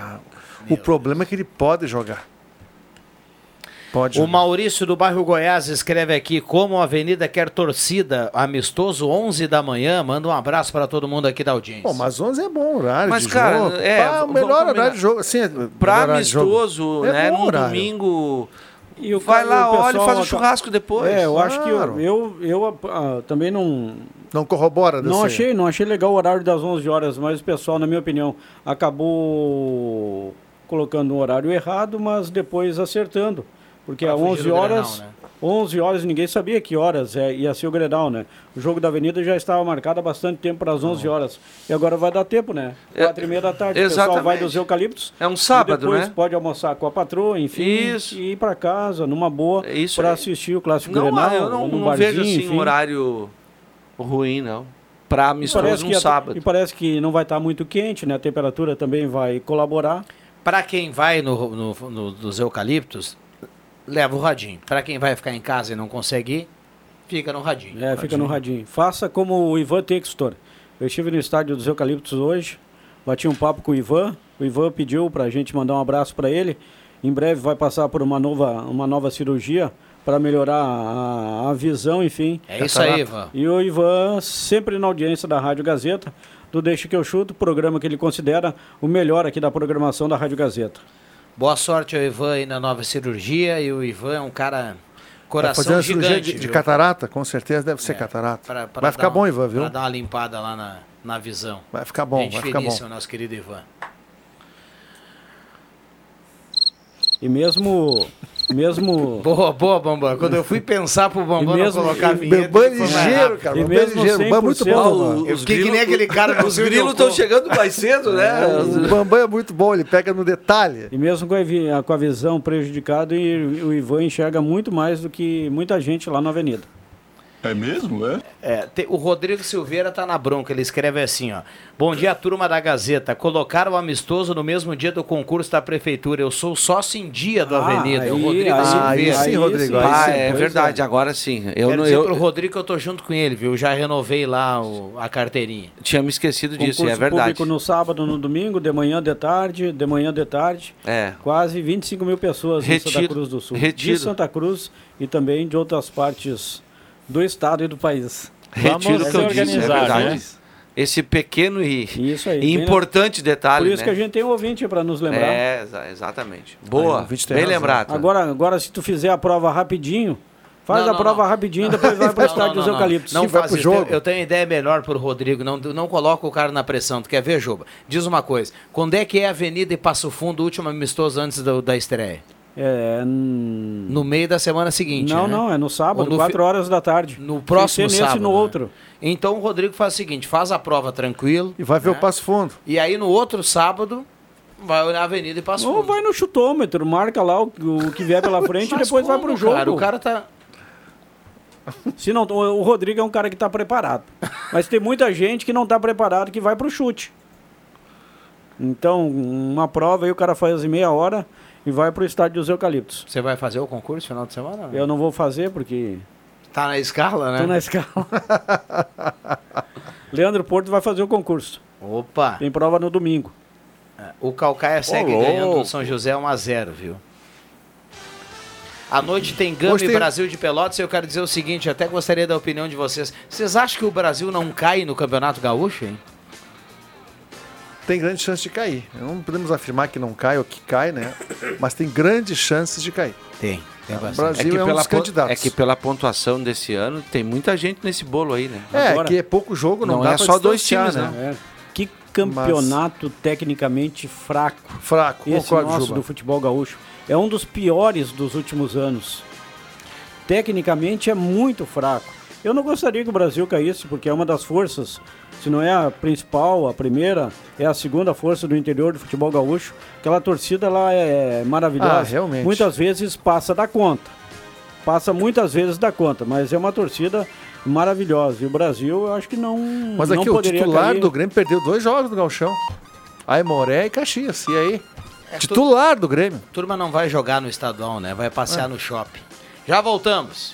O problema é que ele pode jogar. Pode O. Maurício do bairro Goiás escreve aqui como a Avenida quer torcida, amistoso 11 da manhã. Manda um abraço para todo mundo aqui da audiência. Bom, mas 11 é bom horário Mas, de cara, jogo. é, Pá, o vamos melhor combinar. horário de jogo. Assim, é, jogo. amistoso, É né? Num horário. domingo. E o vai lá, o olha e pessoal faz um aca- churrasco depois. É, eu acho que Claro. eu, eu, eu, ah, também não, Não corrobora não desse- achei, não achei legal o horário das 11 horas, mas o pessoal, na minha opinião, acabou colocando um horário errado, mas depois acertando. Porque fugir 11 do horas, Grenal, né? 11 horas ninguém sabia que horas é, ia ser o Grenal, né? O jogo da Avenida já estava marcado há bastante tempo para as 11 horas. E agora vai dar tempo, né? É, Quatro e meia da tarde, o pessoal exatamente. vai dos eucaliptos. É um sábado, depois né? pode almoçar com a patroa, enfim, Isso. e ir para casa numa boa É para assistir o Clássico Não, Grenal. eu não, não vejo barzinho, assim enfim. um horário ruim, não. Pra E amistoso um sábado. e parece que não vai estar muito quente, né? A temperatura também vai colaborar. Para quem vai no, no, no- dos eucaliptos, leva o radinho. Para quem vai ficar em casa e não consegue ir, fica no radinho. É, fica no radinho. Faça como o Ivan Textor. Eu estive no estádio dos Eucaliptos hoje, bati um papo com o Ivan. O Ivan pediu para a gente mandar um abraço para ele. Em breve vai passar por uma nova, uma nova cirurgia para melhorar a, a visão, enfim. É isso aí, Ivan. E o Ivan, sempre na audiência da Rádio Gazeta, do Deixa que eu chuto, programa que ele considera o melhor aqui da programação da Rádio Gazeta. Boa sorte ao Ivan aí na nova cirurgia. E o Ivan é um cara Vai fazer uma cirurgia gigante, de, de catarata? Com certeza deve ser catarata. Pra- pra vai ficar bom, um- Ivan, viu? Pra dar uma limpada lá na, na visão. Vai ficar bom, Gente vai ficar bom. finíssima, nosso querido Ivan. E mesmo. Mesmo Boa, boa, Bambam. Quando eu fui pensar pro Bambam mesmo- não colocar a vinheta... Bambam ligeiro, rápido. cara, E Bambam mesmo ligeiro, Bambam é muito 100%, bom. Eu fiquei que nem aquele cara... do Os grilos estão chegando mais cedo, né? O Bambam é muito bom, ele pega no detalhe. E mesmo com a, com a visão prejudicada, e- o Ivan enxerga muito mais do que muita gente lá na avenida. É mesmo, é? É, te- o Rodrigo Silveira tá na bronca, ele escreve assim, ó. Bom dia, turma da Gazeta. Colocaram o amistoso no mesmo dia do concurso da prefeitura. Eu sou sócio em dia do Ah, Avenida. é o aí- Rodrigo aí- Silveira. aí sim, Rodrigo, aí Ah, é verdade, agora sim. Eu, Quero não, dizer eu pro Rodrigo que eu tô junto com ele, viu? Já renovei lá o- a carteirinha. tinha me esquecido disso, Concurso é verdade. público no sábado, no domingo, de manhã, de tarde, de manhã, de tarde. É. Quase 25 mil pessoas em Santa Retiro- Cruz do Sul. retiro. De Santa Cruz e também de outras partes do estado e do país. Retiro o que eu disse, é verdade. né? Esse pequeno e, Isso aí, e importante detalhe, Por isso né? que a gente tem um ouvinte para nos lembrar. É, exa- exatamente. Boa, Aí, o bem razão. lembrado. Agora, agora, se tu fizer a prova rapidinho, faz Não, a não, prova não. rapidinho e [LAUGHS] depois vai para o estádio dos Eucaliptos. Não Que vai faz pro jogo. Eu tenho ideia melhor pro Rodrigo. Não, não coloca o cara na pressão. Tu quer ver, Juba? Diz uma coisa. Quando é que é a Avenida e Passo Fundo, o último amistoso antes do- da estreia? É, No meio da semana seguinte, Não, né? não, é no sábado, Ou no 4 fi- horas da tarde. No próximo Tem nesse sábado. e no né? outro. Então o Rodrigo faz o seguinte, faz a prova tranquilo. E vai ver né? o Passo Fundo. E aí no outro sábado, vai na Avenida e Passo Ou Fundo. vai no chutômetro, marca lá o, o que vier pela [LAUGHS] frente e depois vai como, pro jogo. cara? O cara tá... Se não, o o Rodrigo é um cara que tá preparado. Mas tem muita gente que não tá preparado que vai pro chute. Então, uma prova aí o cara faz em meia hora e vai pro estádio dos Eucaliptos. Você vai fazer o concurso final de semana? Eu não vou fazer porque Tá na escala, né? tô na escala. [LAUGHS] Leandro Porto vai fazer o concurso. Opa! Tem prova no domingo. O Calcaia segue ganhando do São José 1x0, viu? À noite tem Gama Hoje e Brasil de Pelotas. Eu quero dizer o seguinte, até gostaria da opinião de vocês. Vocês acham que o Brasil não cai no Campeonato Gaúcho, hein? Tem grande chance de cair. Não podemos afirmar que não cai ou que cai, né? Mas tem grandes chances de cair. Tem. tem O bastante. Brasil é, um dos candidatos. é que pela pontuação desse ano, tem muita gente nesse bolo aí, né? É, Agora- que é pouco jogo, não, Não dá é pra só dois times, né? É. Que campeonato tecnicamente fraco. Fraco, Esse concordo, nosso Juba. do futebol gaúcho. É um dos piores dos últimos anos. Tecnicamente é muito fraco. Eu não gostaria que o Brasil caísse, porque é uma das forças, se não é a principal, a primeira, é a segunda força do interior do futebol gaúcho. Aquela torcida lá é maravilhosa. Ah, realmente. Muitas vezes passa da conta. Passa muitas vezes da conta, mas é uma torcida maravilhosa. E o Brasil, eu acho que não. Mas não aqui o poderia titular cair. do Grêmio perdeu dois jogos no Galchão. Aimoré e Caxias. E aí? titular do Grêmio. Turma não vai jogar no estadual, né? Vai passear no shopping. Já voltamos.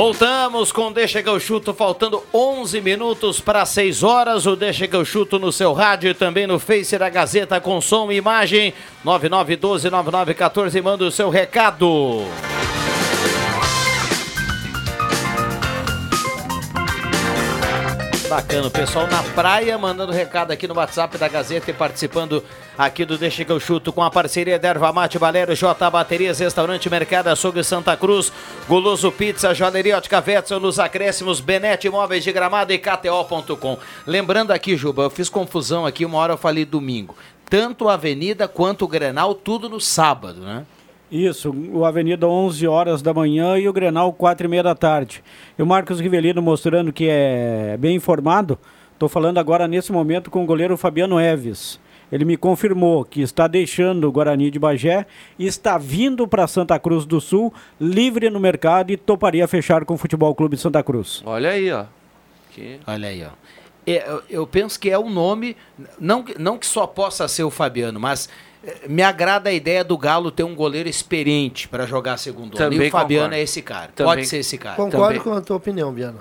Voltamos com Deixa que eu chuto, faltando 11 minutos para 6 horas. O Deixa que eu chuto no seu rádio e também no Face da Gazeta com som e imagem. 99129914, manda o seu recado. Bacana, o pessoal na praia mandando recado aqui no WhatsApp da Gazeta e participando aqui do Deixa que eu chuto com a parceria da Erva Mate Valério, J Baterias, Restaurante Mercado Açougue Santa Cruz, Goloso Pizza, Joalheria Ótica Vetzel, nos acréscimos, Benete Imóveis de Gramado e KTO.com. Lembrando aqui, Juba, eu fiz confusão aqui, uma hora eu falei domingo. Tanto a Avenida quanto o Grenal, tudo no sábado, né? Isso, o Avenida 11 horas da manhã e o Grenal 4 e meia da tarde. E o Marcos Rivelino mostrando que é bem informado. Estou falando agora nesse momento com o goleiro Fabiano Eves. Ele me confirmou que está deixando o Guarani de Bagé e está vindo para Santa Cruz do Sul, livre no mercado e toparia fechar com o Futebol Clube de Santa Cruz. Olha aí, ó. Que... Olha aí, ó. É, eu, penso que é um nome, não, que- não que só possa ser o Fabiano, mas me agrada a ideia do Galo ter um goleiro experiente para jogar segundo ano. Também E o Fabiano concordo. é esse cara. Também- Pode ser esse cara. Concordo Também. com a tua opinião, Biana.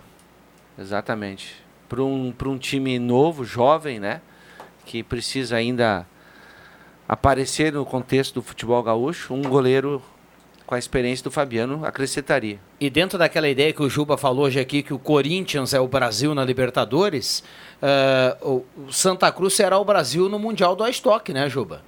Exatamente. para um, pra um time novo, jovem, né? Que precisa ainda aparecer no contexto do futebol gaúcho. Um goleiro com a experiência do Fabiano acrescentaria. E dentro daquela ideia que o Juba falou hoje aqui, que o Corinthians é o Brasil na Libertadores, eh, o Santa Cruz será o Brasil no Mundial do Stock, né, Juba?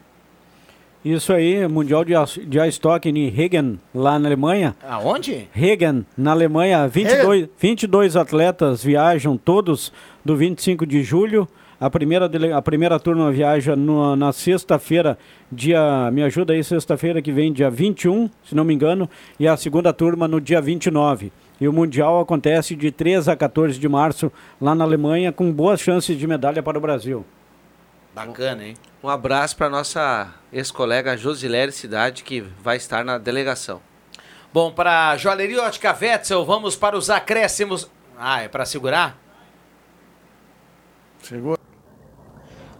Isso aí, Mundial de, de Hockey em Regen, lá na Alemanha. Aonde? Regen, na Alemanha, 22, 22 atletas viajam todos do 25 de julho. A primeira, a primeira turma viaja no- na sexta-feira, dia. Me ajuda aí, sexta-feira que vem, dia 21, se não me engano, e a segunda turma no dia 29. E o Mundial acontece de 3 a 14 de março lá na Alemanha, com boas chances de medalha para o Brasil. Bacana, hein? Um abraço para nossa ex-colega Josilere Cidade, que vai estar na delegação. Bom, para Joalheria Ótica Wetzel, vamos para os acréscimos. Ah, é para segurar? Chegou.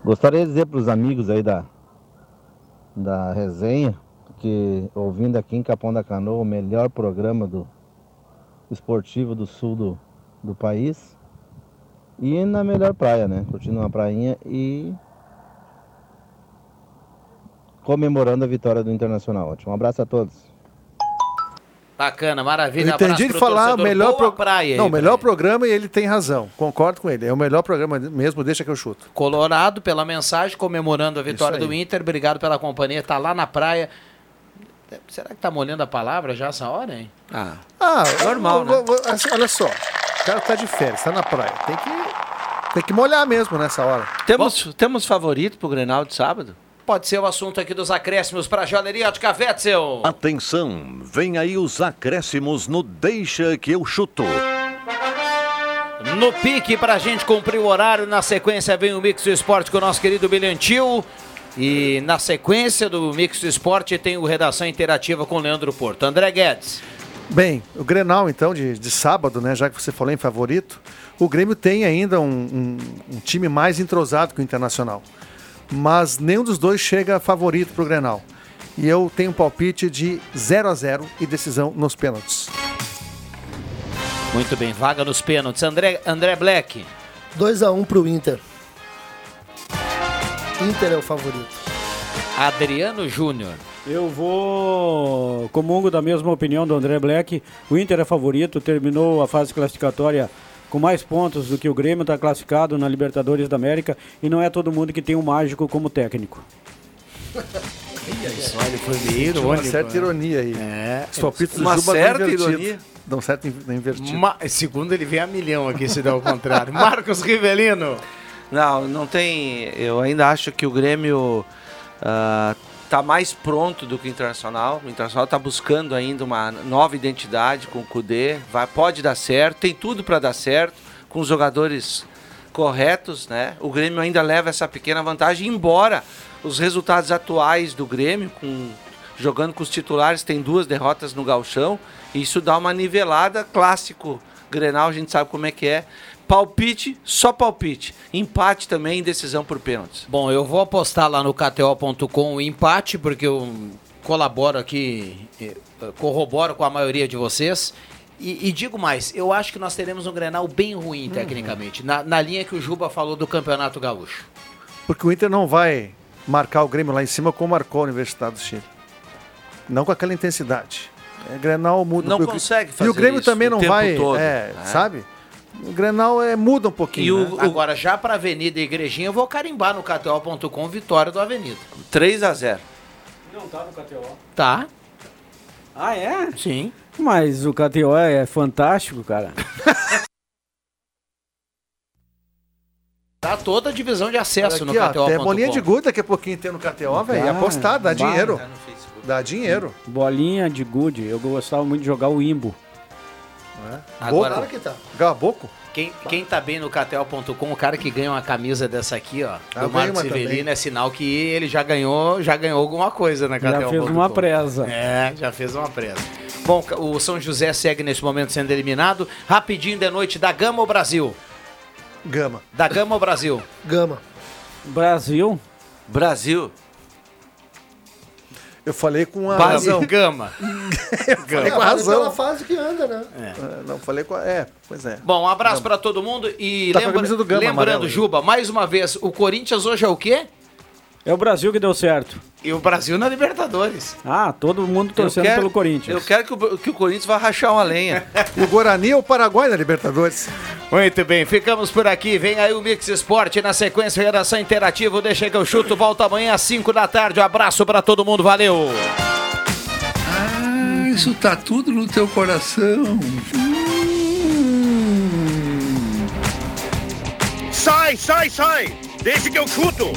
Gostaria de dizer para os amigos aí da, da resenha que ouvindo aqui em Capão da Canoa o melhor programa do esportivo do sul do, do país e na melhor praia, né? Curtindo uma prainha e comemorando a vitória do Internacional. Ótimo. Um abraço a todos. Bacana, maravilha. Eu entendi pro falar melhor pro- praia. Não, aí o melhor ele. programa e ele tem razão. Concordo com ele. É o melhor programa mesmo, deixa que eu chuto. Colorado pela mensagem, comemorando a vitória do Inter. Obrigado pela companhia. Tá lá na praia. Será que tá molhando a palavra já essa hora, hein? Ah, Ah, Normal, vou- assim, olha só. O cara tá de férias, tá na praia. Tem que, tem que molhar mesmo nessa hora. Temos, temos favorito pro Grenal de sábado? Pode ser o assunto aqui dos acréscimos para Joalheria Ótica Wetzel. Atenção, vem aí os acréscimos no Deixa que eu chuto. No pique pra gente cumprir o horário. Na sequência vem o Mix do Esporte com o nosso querido Bilhantil. E na sequência do Mix do Esporte tem o Redação Interativa com o Leandro Porto. André Guedes. Bem, o Grenal, então, de, de sábado, né? Já que você falou em favorito, o Grêmio tem ainda um, um- um time mais entrosado que o Internacional. Mas nenhum dos dois chega favorito pro Grenal. E eu tenho um palpite de 0 a 0 e decisão nos pênaltis. Muito bem, vaga nos pênaltis. André, André Black. 2x1 pro Inter. Inter é o favorito. Adriano Júnior. Eu vou comungo da mesma opinião do André Black. O Inter é favorito, terminou a fase classificatória com mais pontos do que o Grêmio, está classificado na Libertadores da América e não é todo mundo que tem um mágico como técnico. Isso, ele foi meio Tinha uma certa ironia aí. É. Os palpites do Uma Juba dão certa ironia. Dão certo invertido. Ma- segundo ele vem a milhão aqui, se der o contrário. [LAUGHS] Marcos Rivelino. Não, não tem. Eu ainda acho que o Grêmio ah, tá mais pronto do que o Internacional. O Internacional tá buscando ainda uma nova identidade com o Cudê. Vai, pode dar certo, tem tudo para dar certo com os jogadores corretos, né? O Grêmio ainda leva essa pequena vantagem, embora os resultados atuais do Grêmio, com, jogando com os titulares, tem duas derrotas no Galchão. Isso dá uma nivelada clássico. Grenal, a gente sabe como é que é. Palpite, só palpite. Empate também, decisão por pênaltis. Bom, eu vou apostar lá no KTO.com o empate, porque eu colaboro aqui, eh, corroboro com a maioria de vocês. E, e digo mais, eu acho que nós teremos um Grenal bem ruim, tecnicamente, na, na linha que o Juba falou do Campeonato Gaúcho. Porque o Inter não vai marcar o Grêmio lá em cima como marcou a Universidade do Chile. Não com aquela intensidade. É, Grenal muda. Não E o- consegue E fazer o Grêmio isso também o não vai. todo, é, né? sabe? O Grenal é, muda um pouquinho. né? Agora, já para Avenida e Igrejinha, eu vou carimbar no KTO.com vitória do Avenida. 3 a 0 Não tá no KTO. Tá. Ah, é? Sim. Mas o KTO é fantástico, cara. Tá toda a divisão de acesso Aqui, no ó, KTO.com. tem bolinha de gude daqui a pouquinho tem no KTO, velho. Ah, Apostar, dá dinheiro. Tá Dá dinheiro. Bolinha de gude. Eu gostava muito de jogar o Imbo. Agora, Boco. Gaboco. Quem, quem tá bem no KTO.com, o cara que ganha uma camisa dessa aqui, ó, Ah, do Rivelino, também. é sinal que ele já ganhou, já ganhou alguma coisa na Já KTO.com. fez uma presa. É, já fez uma presa. Bom, o São José segue nesse momento sendo eliminado. Rapidinho de noite, da Gama ou Brasil? Gama. Da Gama ou Brasil? Gama. Brasil. Brasil. Eu falei com a Base razão. Gama. [LAUGHS] Eu falei É, com a razão. pela fase que anda, né? É, Não, falei com a... É, pois é. Bom, um abraço pra todo mundo e Tá com a lembra- Gama lembrando, amarela. Juba, mais uma vez, o Corinthians hoje é o quê? É o Brasil que deu certo. E o Brasil na Libertadores. Ah, todo mundo torcendo quero- pelo Corinthians. Eu quero que o, que o Corinthians vá rachar uma lenha. [LAUGHS] O Guarani é o Paraguai na Libertadores. Muito bem, ficamos por aqui. Vem aí o Mix Esporte na sequência, redação interativa. Deixa que eu chuto. Volta amanhã às 5 da tarde. Um abraço pra todo mundo. Valeu! Ah, isso tá tudo no teu coração. Sai, sai, sai! Deixa que eu chuto!